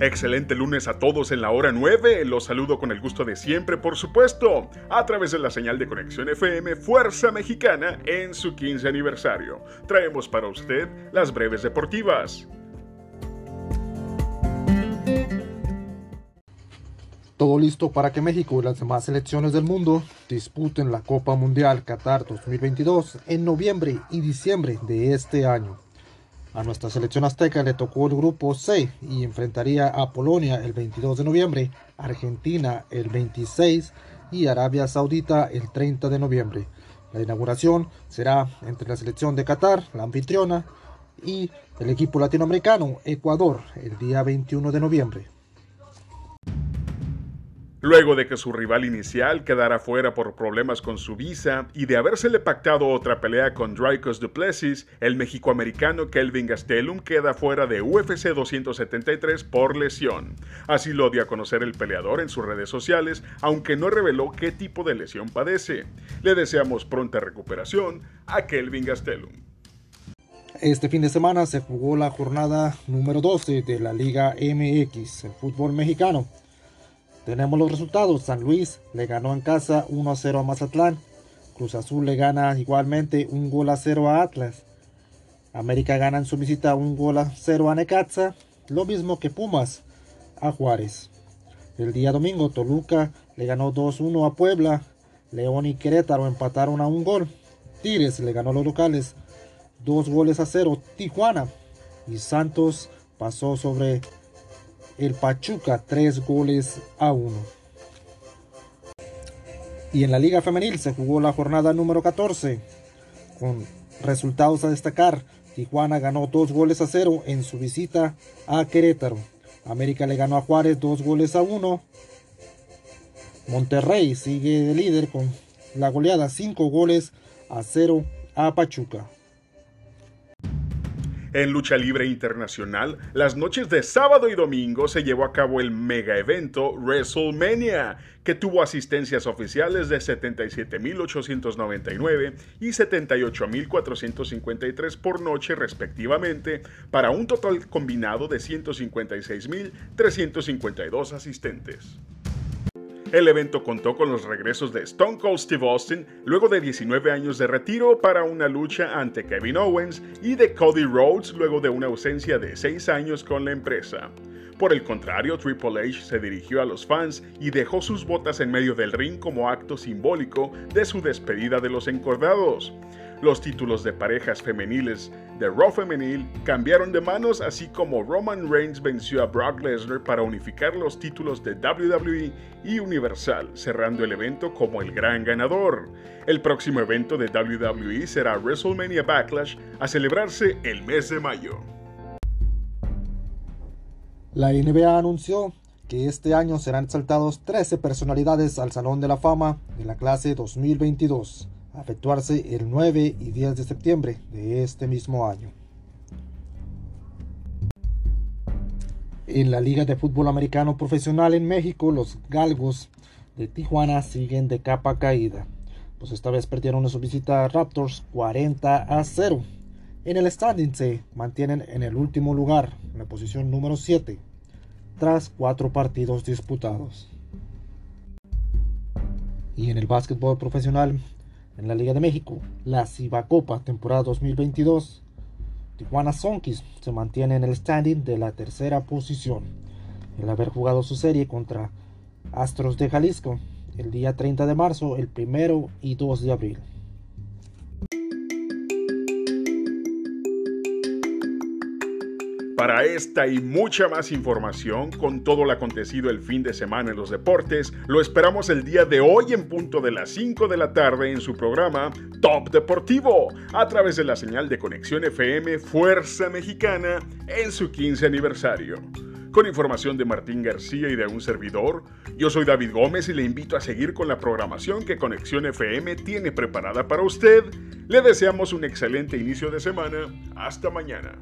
Excelente lunes a todos en la hora 9. Los saludo con el gusto de siempre, por supuesto, a través de la señal de conexión FM Fuerza Mexicana en su 15 aniversario. Traemos para usted las breves deportivas. Todo listo para que México y las demás selecciones del mundo disputen la Copa Mundial Qatar 2022 en noviembre y diciembre de este año. A nuestra selección azteca le tocó el grupo C y enfrentaría a Polonia el 22 de noviembre, Argentina el 26 y Arabia Saudita el 30 de noviembre. La inauguración será entre la selección de Qatar, la anfitriona, y el equipo latinoamericano, Ecuador, el día 21 de noviembre. Luego de que su rival inicial quedara fuera por problemas con su visa y de habérsele pactado otra pelea con Dricos Duplessis, el mexicoamericano Kelvin Gastelum queda fuera de UFC 273 por lesión. Así lo dio a conocer el peleador en sus redes sociales, aunque no reveló qué tipo de lesión padece. Le deseamos pronta recuperación a Kelvin Gastelum. Este fin de semana se jugó la jornada número 12 de la Liga MX, el fútbol mexicano. Tenemos los resultados. San Luis le ganó en casa 1 a 0 a Mazatlán. Cruz Azul le gana igualmente un gol a 0 a Atlas. América gana en su visita un gol a 0 a Necaxa. Lo mismo que Pumas a Juárez. El día domingo Toluca le ganó 2-1 a Puebla. León y Querétaro empataron a un gol. Tigres le ganó a los locales 2 goles a 0. Tijuana y Santos pasó sobre el Pachuca 3 goles a 1. Y en la Liga Femenil se jugó la jornada número 14 con resultados a destacar. Tijuana ganó 2 goles a 0 en su visita a Querétaro. América le ganó a Juárez 2 goles a 1. Monterrey sigue de líder con la goleada 5 goles a 0 a Pachuca. En lucha libre internacional, las noches de sábado y domingo se llevó a cabo el mega evento WrestleMania, que tuvo asistencias oficiales de 77.899 y 78.453 por noche respectivamente, para un total combinado de 156.352 asistentes. El evento contó con los regresos de Stone Cold Steve Austin luego de 19 años de retiro para una lucha ante Kevin Owens y de Cody Rhodes luego de una ausencia de 6 años con la empresa. Por el contrario, Triple H se dirigió a los fans y dejó sus botas en medio del ring como acto simbólico de su despedida de los encordados. Los títulos de parejas femeniles de Raw Femenil cambiaron de manos, así como Roman Reigns venció a Brock Lesnar para unificar los títulos de WWE y Universal, cerrando el evento como el gran ganador. El próximo evento de WWE será WrestleMania Backlash a celebrarse el mes de mayo. La NBA anunció que este año serán exaltados 13 personalidades al Salón de la Fama de la clase 2022 a efectuarse el 9 y 10 de septiembre de este mismo año. En la Liga de Fútbol Americano Profesional en México, los Galgos de Tijuana siguen de capa caída, pues esta vez perdieron su visita a Raptors 40 a 0. En el standing se mantienen en el último lugar, en la posición número 7, tras cuatro partidos disputados. Y en el básquetbol profesional, en la Liga de México, la Cibacopa temporada 2022. Tijuana Sonkis se mantiene en el standing de la tercera posición, el haber jugado su serie contra Astros de Jalisco el día 30 de marzo, el primero y 2 de abril. Para esta y mucha más información con todo lo acontecido el fin de semana en los deportes, lo esperamos el día de hoy en punto de las 5 de la tarde en su programa Top Deportivo, a través de la señal de conexión FM Fuerza Mexicana en su 15 aniversario. Con información de Martín García y de un servidor, yo soy David Gómez y le invito a seguir con la programación que Conexión FM tiene preparada para usted. Le deseamos un excelente inicio de semana. Hasta mañana.